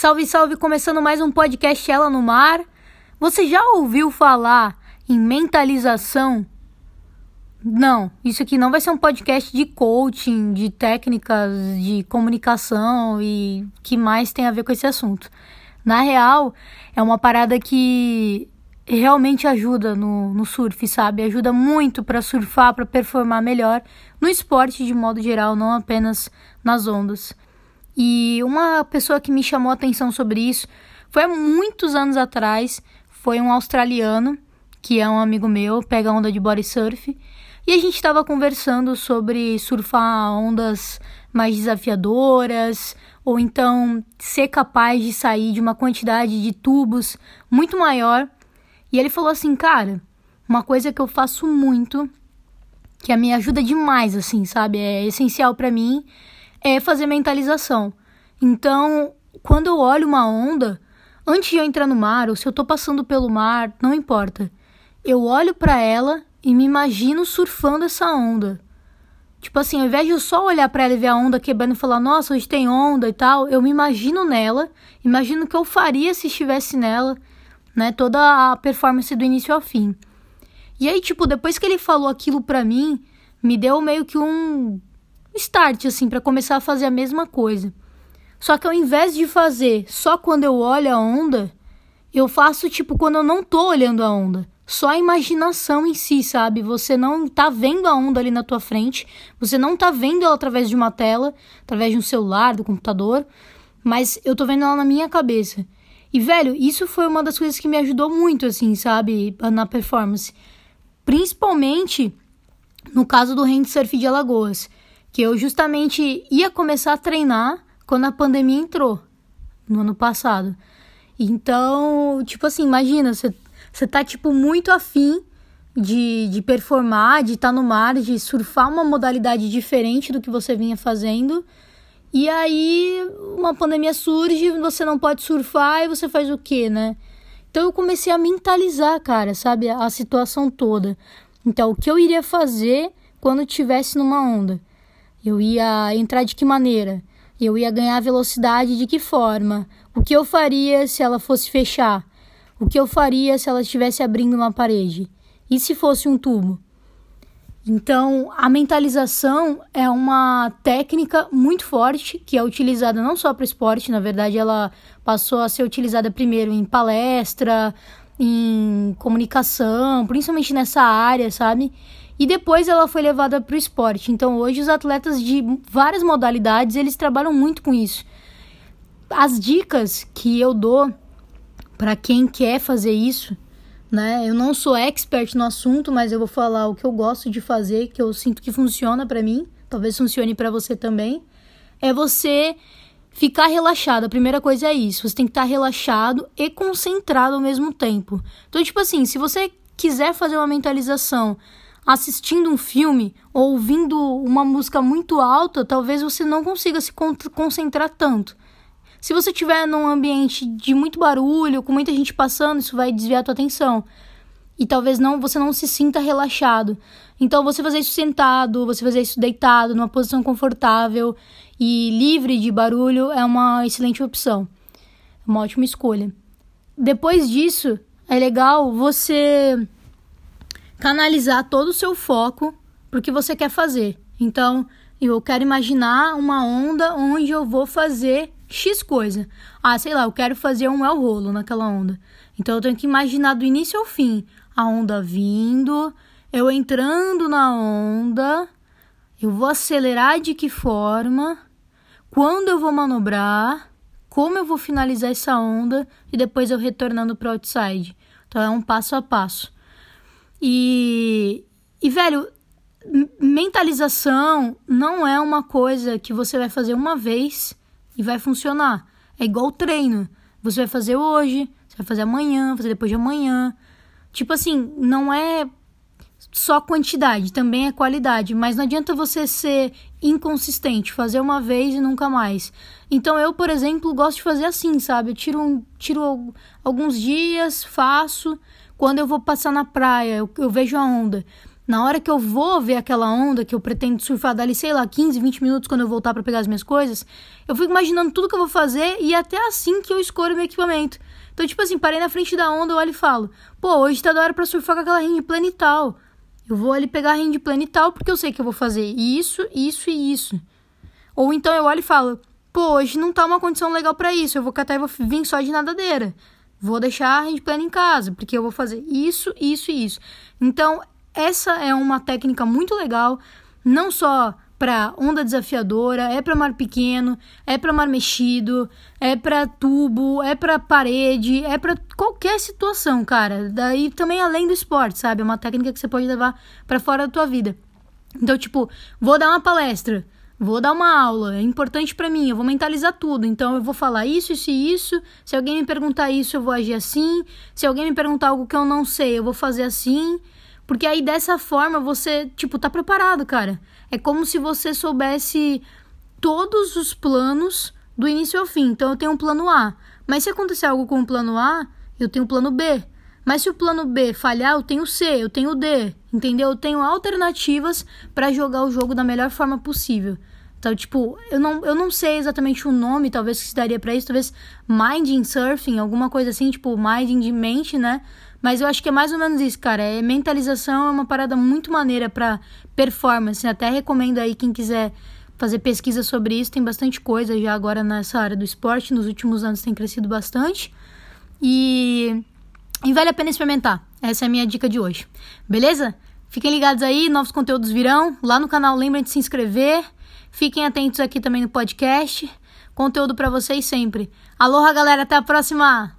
Salve, salve! Começando mais um podcast Ela no Mar. Você já ouviu falar em mentalização? Não, isso aqui não vai ser um podcast de coaching, de técnicas de comunicação e que mais tem a ver com esse assunto. Na real, é uma parada que realmente ajuda no, no surf, sabe? Ajuda muito para surfar, para performar melhor no esporte de modo geral, não apenas nas ondas. E uma pessoa que me chamou a atenção sobre isso foi há muitos anos atrás, foi um australiano, que é um amigo meu, pega onda de body surf, e a gente estava conversando sobre surfar ondas mais desafiadoras, ou então ser capaz de sair de uma quantidade de tubos muito maior. E ele falou assim, cara, uma coisa que eu faço muito, que me ajuda demais, assim, sabe? É essencial para mim, é fazer mentalização. Então, quando eu olho uma onda, antes de eu entrar no mar, ou se eu tô passando pelo mar, não importa. Eu olho para ela e me imagino surfando essa onda. Tipo assim, ao invés de eu só olhar para ela e ver a onda quebrando e falar, nossa, hoje tem onda e tal, eu me imagino nela, imagino o que eu faria se estivesse nela, né? Toda a performance do início ao fim. E aí, tipo, depois que ele falou aquilo pra mim, me deu meio que um start, assim, para começar a fazer a mesma coisa. Só que ao invés de fazer só quando eu olho a onda, eu faço tipo quando eu não tô olhando a onda. Só a imaginação em si, sabe? Você não tá vendo a onda ali na tua frente, você não tá vendo ela através de uma tela, através de um celular, do computador, mas eu tô vendo ela na minha cabeça. E, velho, isso foi uma das coisas que me ajudou muito, assim, sabe? Na performance. Principalmente no caso do Handsurf de Alagoas que eu justamente ia começar a treinar quando a pandemia entrou no ano passado. Então, tipo assim, imagina, você tá tipo muito afim de, de performar, de estar tá no mar, de surfar uma modalidade diferente do que você vinha fazendo. E aí uma pandemia surge, você não pode surfar e você faz o quê, né? Então eu comecei a mentalizar, cara, sabe, a situação toda. Então, o que eu iria fazer quando tivesse numa onda? Eu ia entrar de que maneira? Eu ia ganhar velocidade de que forma? O que eu faria se ela fosse fechar? O que eu faria se ela estivesse abrindo uma parede? E se fosse um tubo? Então, a mentalização é uma técnica muito forte que é utilizada não só para esporte, na verdade, ela passou a ser utilizada primeiro em palestra, em comunicação, principalmente nessa área, sabe? E depois ela foi levada para o esporte. Então hoje os atletas de várias modalidades, eles trabalham muito com isso. As dicas que eu dou para quem quer fazer isso, né? Eu não sou expert no assunto, mas eu vou falar o que eu gosto de fazer, que eu sinto que funciona para mim, talvez funcione para você também. É você ficar relaxado. A primeira coisa é isso. Você tem que estar relaxado e concentrado ao mesmo tempo. Então, tipo assim, se você quiser fazer uma mentalização assistindo um filme ou ouvindo uma música muito alta, talvez você não consiga se concentrar tanto. Se você estiver num ambiente de muito barulho, com muita gente passando, isso vai desviar a tua atenção. E talvez não você não se sinta relaxado. Então você fazer isso sentado, você fazer isso deitado, numa posição confortável e livre de barulho é uma excelente opção. Uma ótima escolha. Depois disso, é legal você canalizar todo o seu foco para o que você quer fazer. Então, eu quero imaginar uma onda onde eu vou fazer X coisa. Ah, sei lá, eu quero fazer um el rolo naquela onda. Então eu tenho que imaginar do início ao fim a onda vindo, eu entrando na onda, eu vou acelerar de que forma, quando eu vou manobrar, como eu vou finalizar essa onda e depois eu retornando para o outside. Então é um passo a passo. E, e velho, mentalização não é uma coisa que você vai fazer uma vez e vai funcionar. É igual treino. Você vai fazer hoje, você vai fazer amanhã, fazer depois de amanhã. Tipo assim, não é só quantidade, também é qualidade, mas não adianta você ser inconsistente, fazer uma vez e nunca mais. Então eu, por exemplo, gosto de fazer assim, sabe? Eu tiro, tiro alguns dias, faço, quando eu vou passar na praia, eu, eu vejo a onda. Na hora que eu vou ver aquela onda que eu pretendo surfar dali, sei lá, 15, 20 minutos quando eu voltar para pegar as minhas coisas, eu fico imaginando tudo que eu vou fazer e é até assim que eu escolho meu equipamento. Então, tipo assim, parei na frente da onda, eu olho e falo: "Pô, hoje tá da hora para surfar com aquela rede plana e tal". Eu vou ali pegar a rede plana e tal porque eu sei que eu vou fazer isso, isso e isso. Ou então eu olho e falo: "Pô, hoje não tá uma condição legal para isso, eu vou catar e vou vir só de nadadeira". Vou deixar a rede plana em casa, porque eu vou fazer isso, isso e isso. Então, essa é uma técnica muito legal, não só para onda desafiadora, é para mar pequeno, é para mar mexido, é para tubo, é para parede, é para qualquer situação, cara. Daí também além do esporte, sabe? É uma técnica que você pode levar para fora da tua vida. Então, tipo, vou dar uma palestra, vou dar uma aula, é importante para mim, eu vou mentalizar tudo. Então, eu vou falar isso, isso e isso. Se alguém me perguntar isso, eu vou agir assim. Se alguém me perguntar algo que eu não sei, eu vou fazer assim. Porque aí dessa forma você, tipo, tá preparado, cara. É como se você soubesse todos os planos do início ao fim. Então eu tenho um plano A. Mas se acontecer algo com o plano A, eu tenho o plano B. Mas se o plano B falhar, eu tenho o C, eu tenho o D. Entendeu? Eu tenho alternativas para jogar o jogo da melhor forma possível. Então, tipo, eu não, eu não sei exatamente o nome, talvez que se daria para isso, talvez minding surfing, alguma coisa assim, tipo, minding de mente, né? Mas eu acho que é mais ou menos isso, cara. É mentalização é uma parada muito maneira para performance. Até recomendo aí quem quiser fazer pesquisa sobre isso. Tem bastante coisa já agora nessa área do esporte. Nos últimos anos tem crescido bastante. E, e vale a pena experimentar. Essa é a minha dica de hoje. Beleza? Fiquem ligados aí, novos conteúdos virão. Lá no canal, lembrem de se inscrever. Fiquem atentos aqui também no podcast. Conteúdo para vocês sempre. Aloha, galera. Até a próxima!